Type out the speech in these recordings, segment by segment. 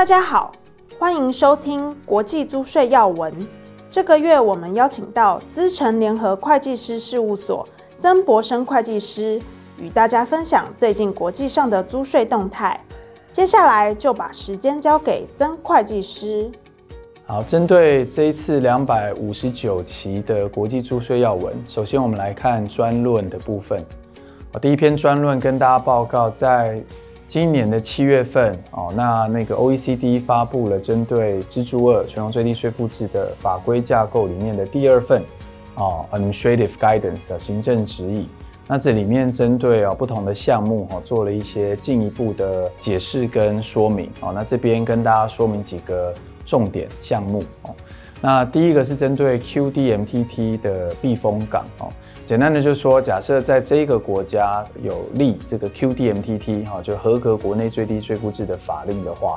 大家好，欢迎收听国际租税要闻。这个月我们邀请到资诚联合会计师事务所曾博生会计师，与大家分享最近国际上的租税动态。接下来就把时间交给曾会计师。好，针对这一次两百五十九期的国际租税要闻，首先我们来看专论的部分。第一篇专论跟大家报告，在今年的七月份，哦，那那个 OECD 发布了针对支柱二全球最低税负制的法规架构里面的第二份，哦，Administrative Guidance 行政指引。那这里面针对啊不同的项目，哈，做了一些进一步的解释跟说明。哦，那这边跟大家说明几个重点项目。哦，那第一个是针对 QDMTT 的避风港。哦。简单的就是说，假设在这个国家有立这个 QDMTT 哈，就合格国内最低税负制的法令的话，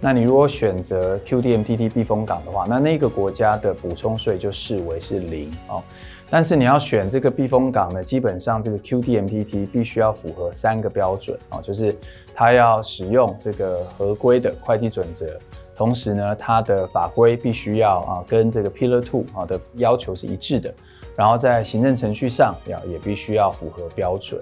那你如果选择 QDMTT 避风港的话，那那个国家的补充税就视为是零哦。但是你要选这个避风港呢，基本上这个 QDMTT 必须要符合三个标准啊，就是它要使用这个合规的会计准则，同时呢，它的法规必须要啊跟这个 Pillar Two 啊的要求是一致的。然后在行政程序上要也必须要符合标准，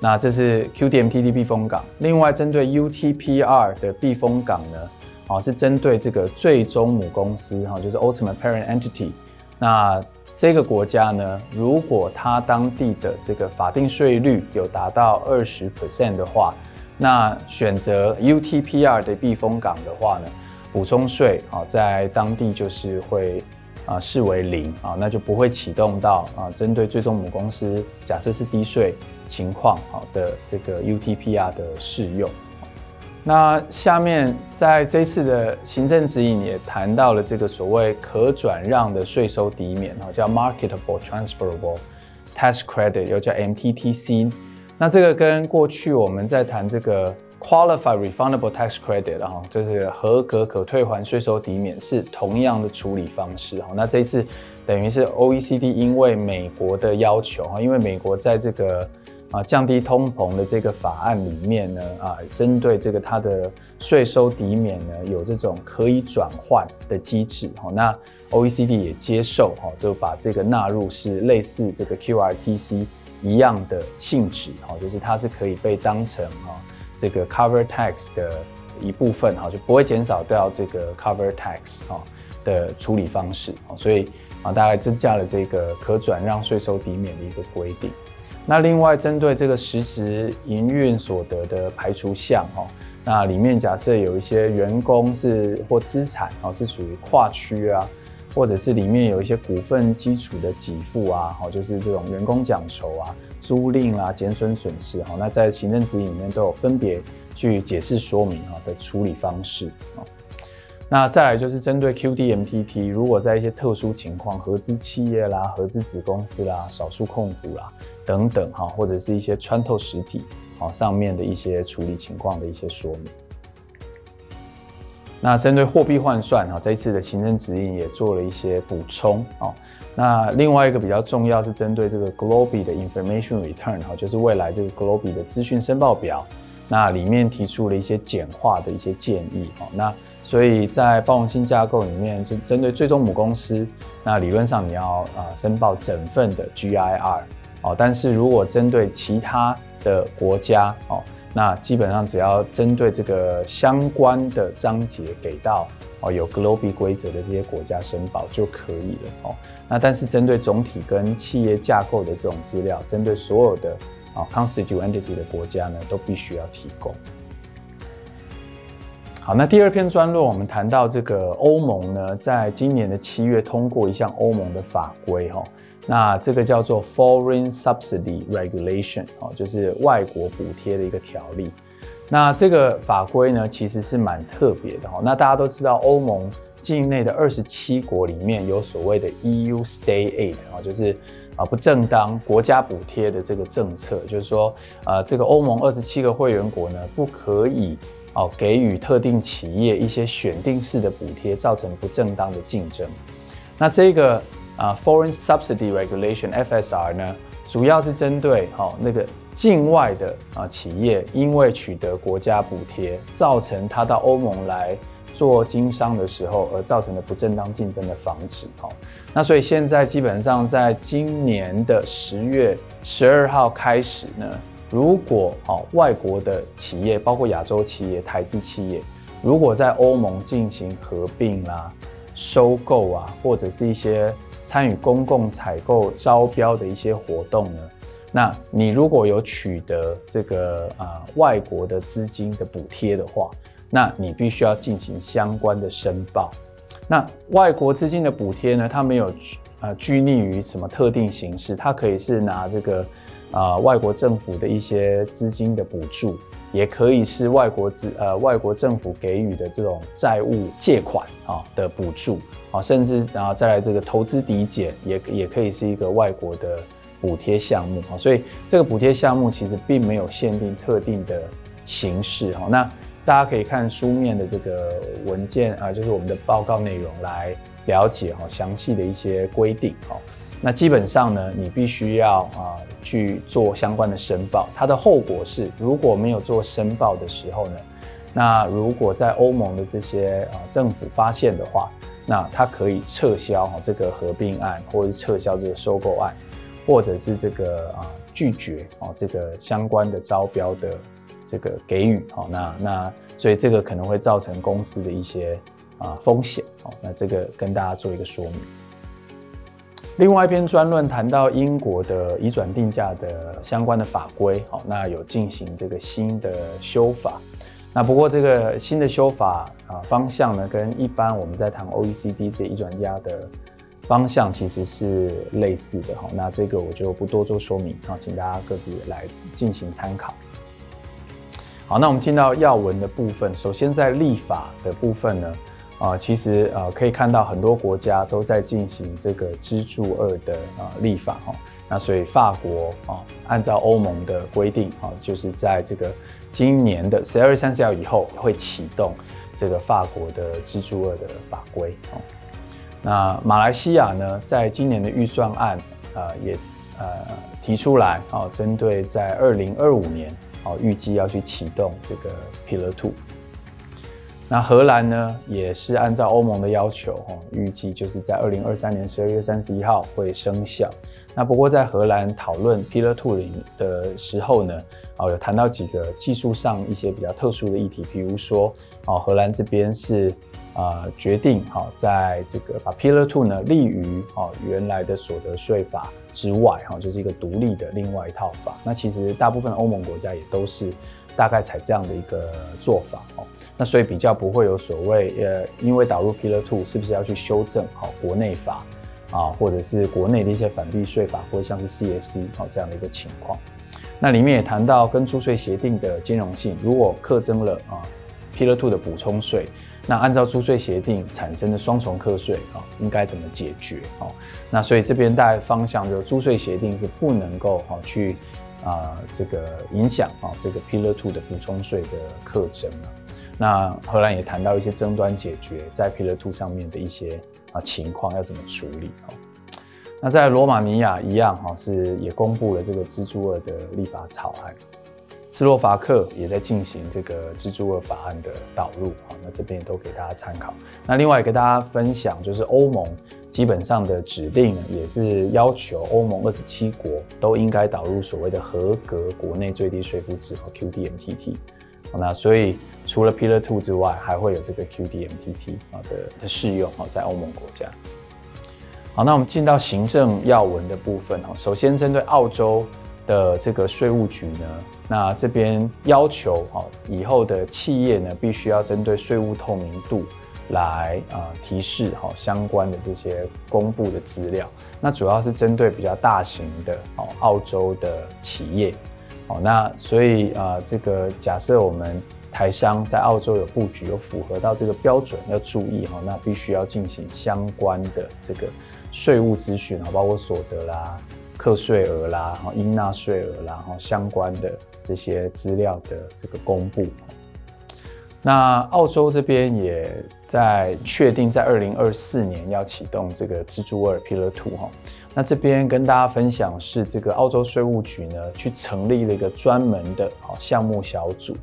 那这是 QDMTD 避风港。另外，针对 UTPR 的避风港呢，啊是针对这个最终母公司哈，就是 Ultimate Parent Entity。那这个国家呢，如果它当地的这个法定税率有达到二十 percent 的话，那选择 UTPR 的避风港的话呢，补充税啊在当地就是会。啊，视为零啊，那就不会启动到啊，针对最终母公司，假设是低税情况好的这个 UTPR 的适用。那下面在这次的行政指引也谈到了这个所谓可转让的税收抵免啊，叫 Marketable Transferable Tax Credit，又叫 MTTC。那这个跟过去我们在谈这个。Qualify Refundable Tax Credit，哈就是合格可退还税收抵免，是同样的处理方式哈。那这一次等于是 OECD 因为美国的要求哈，因为美国在这个啊降低通膨的这个法案里面呢啊，针对这个它的税收抵免呢有这种可以转换的机制哈。那 OECD 也接受哈，就把这个纳入是类似这个 QRTC 一样的性质哈，就是它是可以被当成哈。这个 cover tax 的一部分哈，就不会减少掉这个 cover tax 哈的处理方式，所以啊，大概增加了这个可转让税收抵免的一个规定。那另外针对这个实质营运所得的排除项哈，那里面假设有一些员工是或资产啊是属于跨区啊，或者是里面有一些股份基础的给付啊，好就是这种员工奖酬啊。租赁啊，减损损失哈，那在行政指引里面都有分别去解释说明哈的处理方式啊。那再来就是针对 QDMPT，如果在一些特殊情况，合资企业啦、合资子公司啦、少数控股啦等等哈，或者是一些穿透实体啊上面的一些处理情况的一些说明。那针对货币换算哈，这一次的行政指引也做了一些补充哦。那另外一个比较重要是针对这个 GloBE 的 Information Return 哈，就是未来这个 GloBE 的资讯申报表，那里面提出了一些简化的一些建议哦。那所以在包含性架构里面，就针对最终母公司，那理论上你要啊申报整份的 GIR 哦，但是如果针对其他的国家哦。那基本上只要针对这个相关的章节给到哦有 GloBE 规则的这些国家申报就可以了哦。那但是针对总体跟企业架构的这种资料，针对所有的啊 constituent entity 的国家呢，都必须要提供。好，那第二篇专论我们谈到这个欧盟呢，在今年的七月通过一项欧盟的法规哈。那这个叫做 Foreign Subsidy Regulation，哦，就是外国补贴的一个条例。那这个法规呢，其实是蛮特别的哈。那大家都知道，欧盟境内的二十七国里面有所谓的 EU State Aid，啊，就是啊不正当国家补贴的这个政策，就是说，呃，这个欧盟二十七个会员国呢，不可以哦给予特定企业一些选定式的补贴，造成不正当的竞争。那这个。啊，Foreign Subsidy Regulation (FSR) 呢，主要是针对哦那个境外的啊企业，因为取得国家补贴，造成他到欧盟来做经商的时候而造成的不正当竞争的防止。哦，那所以现在基本上在今年的十月十二号开始呢，如果哦外国的企业，包括亚洲企业、台资企业，如果在欧盟进行合并啦、收购啊，或者是一些参与公共采购招标的一些活动呢，那你如果有取得这个啊、呃、外国的资金的补贴的话，那你必须要进行相关的申报。那外国资金的补贴呢，它没有呃拘泥于什么特定形式，它可以是拿这个啊、外国政府的一些资金的补助，也可以是外国资呃外国政府给予的这种债务借款啊的补助啊。甚至然后再来这个投资抵减，也也可以是一个外国的补贴项目啊。所以这个补贴项目其实并没有限定特定的形式哈。那大家可以看书面的这个文件啊，就是我们的报告内容来了解哈详细的一些规定哈。那基本上呢，你必须要啊去做相关的申报。它的后果是，如果没有做申报的时候呢，那如果在欧盟的这些啊政府发现的话，那它可以撤销哈这个合并案，或者是撤销这个收购案，或者是这个啊拒绝哦这个相关的招标的这个给予哦，那那所以这个可能会造成公司的一些啊风险哦，那这个跟大家做一个说明。另外一篇专论谈到英国的移转定价的相关的法规好，那有进行这个新的修法。那不过这个新的修法啊方向呢，跟一般我们在谈 OECD 这移转压的方向其实是类似的哈。那这个我就不多做说明啊，请大家各自来进行参考。好，那我们进到要文的部分。首先在立法的部分呢，啊，其实呃可以看到很多国家都在进行这个支柱二的啊立法哈。那所以法国啊，按照欧盟的规定啊，就是在这个。今年的十二月三十号以后会启动这个法国的支柱二的法规哦。那马来西亚呢，在今年的预算案啊也呃提出来哦，针对在二零二五年哦预计要去启动这个 Pillar Two。那荷兰呢，也是按照欧盟的要求哈，预计就是在二零二三年十二月三十一号会生效。那不过在荷兰讨论 Pillar Two 的时候呢，哦，有谈到几个技术上一些比较特殊的议题，比如说，哦，荷兰这边是啊决定好在这个把 Pillar Two 呢立于哦原来的所得税法之外，哈，就是一个独立的另外一套法。那其实大部分欧盟国家也都是大概采这样的一个做法，哦，那所以比较不会有所谓呃，因为导入 Pillar Two 是不是要去修正好国内法？啊，或者是国内的一些反避税法，或者像是 CFC 啊这样的一个情况。那里面也谈到跟租税协定的兼容性，如果课征了啊 Pillar Two 的补充税，那按照租税协定产生的双重课税啊，应该怎么解决？哦，那所以这边大概方向就租税协定是不能够哈去啊这个影响啊这个 Pillar Two 的补充税的课征。那荷兰也谈到一些争端解决在 Pillar Two 上面的一些啊。情况要怎么处理？那在罗马尼亚一样哈，是也公布了这个支柱二的立法草案。斯洛伐克也在进行这个支柱二法案的导入啊，那这边也都给大家参考。那另外也跟大家分享，就是欧盟基本上的指令也是要求欧盟二十七国都应该导入所谓的合格国内最低税负制和 QDMTT。那所以除了 Pillar Two 之外，还会有这个 QDMTT 啊的的适用啊，在欧盟国家。好，那我们进到行政要闻的部分哦。首先针对澳洲的这个税务局呢，那这边要求哈，以后的企业呢，必须要针对税务透明度来啊提示哈相关的这些公布的资料。那主要是针对比较大型的哦澳洲的企业。哦，那所以啊、呃，这个假设我们台商在澳洲有布局，有符合到这个标准，要注意哈，那必须要进行相关的这个税务咨询啊，包括所得啦、课税额啦、哈应纳税额啦，哈相关的这些资料的这个公布。那澳洲这边也在确定在二零二四年要启动这个支柱二 Pillar Two 哈。那这边跟大家分享是这个澳洲税务局呢，去成立了一个专门的项目小组，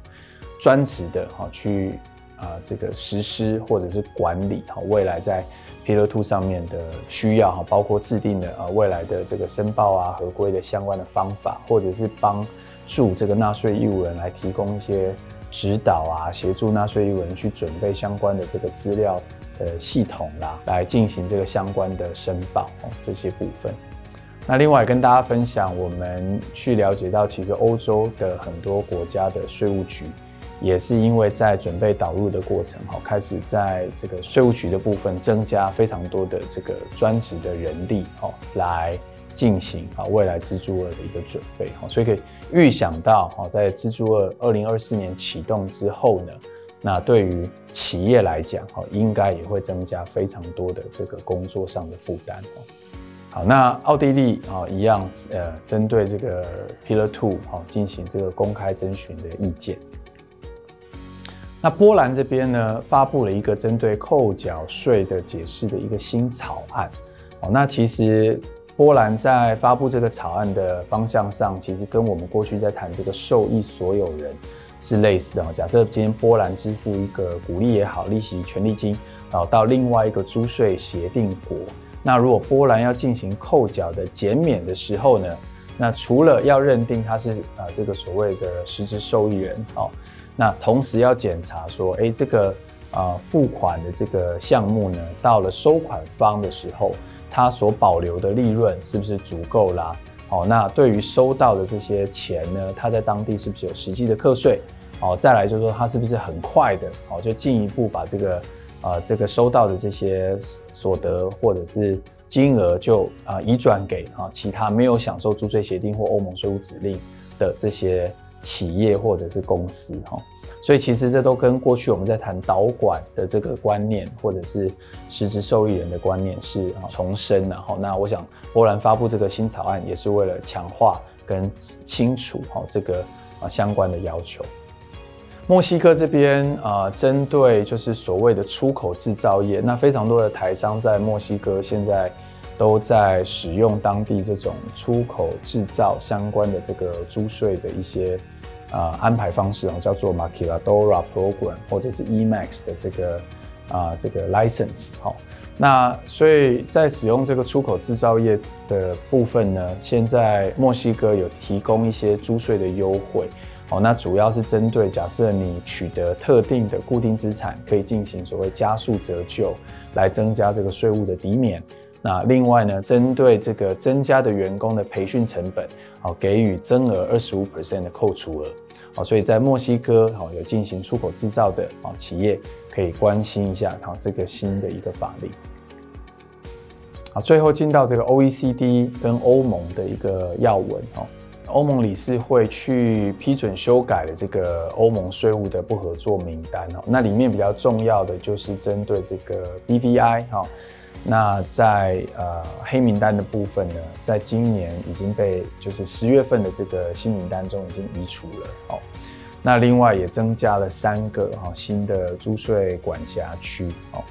专职的哈去啊这个实施或者是管理哈未来在 Pillar Two 上面的需要哈，包括制定的啊未来的这个申报啊合规的相关的方法，或者是帮助这个纳税义务人来提供一些指导啊，协助纳税义务人去准备相关的这个资料。的系统啦，来进行这个相关的申报哦，这些部分。那另外跟大家分享，我们去了解到，其实欧洲的很多国家的税务局，也是因为在准备导入的过程，哈，开始在这个税务局的部分增加非常多的这个专职的人力，哦，来进行啊未来支柱二的一个准备，哈，所以可以预想到，哈，在支柱二二零二四年启动之后呢。那对于企业来讲，哈，应该也会增加非常多的这个工作上的负担，哦。好，那奥地利啊，一样，呃，针对这个 Pillar Two 哈，进行这个公开征询的意见。那波兰这边呢，发布了一个针对扣缴税的解释的一个新草案。哦，那其实波兰在发布这个草案的方向上，其实跟我们过去在谈这个受益所有人。是类似的，假设今天波兰支付一个股利也好，利息权利金，然后到另外一个租税协定国，那如果波兰要进行扣缴的减免的时候呢，那除了要认定他是啊这个所谓的实质受益人哦，那同时要检查说，哎，这个啊付款的这个项目呢，到了收款方的时候，他所保留的利润是不是足够啦？哦，那对于收到的这些钱呢，他在当地是不是有实际的课税？哦，再来就是说，他是不是很快的哦，就进一步把这个呃这个收到的这些所得或者是金额就啊、移转给啊其他没有享受租税协定或欧盟税务指令的这些企业或者是公司哈。所以其实这都跟过去我们在谈导管的这个观念，或者是实质受益人的观念是重申，然后那我想波兰发布这个新草案也是为了强化跟清楚哈这个啊相关的要求。墨西哥这边啊，针对就是所谓的出口制造业，那非常多的台商在墨西哥现在都在使用当地这种出口制造相关的这个租税的一些。呃，安排方式哦，叫做 Maquiladora Program 或者是 Emax 的这个啊这个 license 好，那所以在使用这个出口制造业的部分呢，现在墨西哥有提供一些租税的优惠，哦，那主要是针对假设你取得特定的固定资产，可以进行所谓加速折旧，来增加这个税务的抵免。那另外呢，针对这个增加的员工的培训成本，好，给予增额二十五 percent 的扣除额。好，所以在墨西哥，好有进行出口制造的啊企业，可以关心一下，好这个新的一个法令。好，最后进到这个 OECD 跟欧盟的一个要闻哦，欧盟理事会去批准修改了这个欧盟税务的不合作名单哦，那里面比较重要的就是针对这个 BVI 哈。那在呃黑名单的部分呢，在今年已经被就是十月份的这个新名单中已经移除了哦。那另外也增加了三个哈新的租税管辖区哦。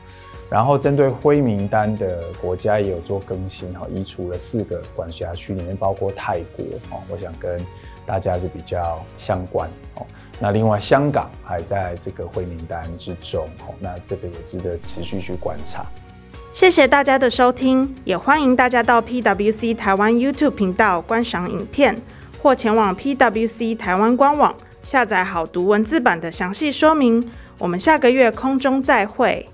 然后针对灰名单的国家也有做更新哈，移除了四个管辖区，里面包括泰国哦。我想跟大家是比较相关哦。那另外香港还在这个灰名单之中哦。那这个也值得持续去观察。谢谢大家的收听，也欢迎大家到 PwC 台湾 YouTube 频道观赏影片，或前往 PwC 台湾官网下载好读文字版的详细说明。我们下个月空中再会。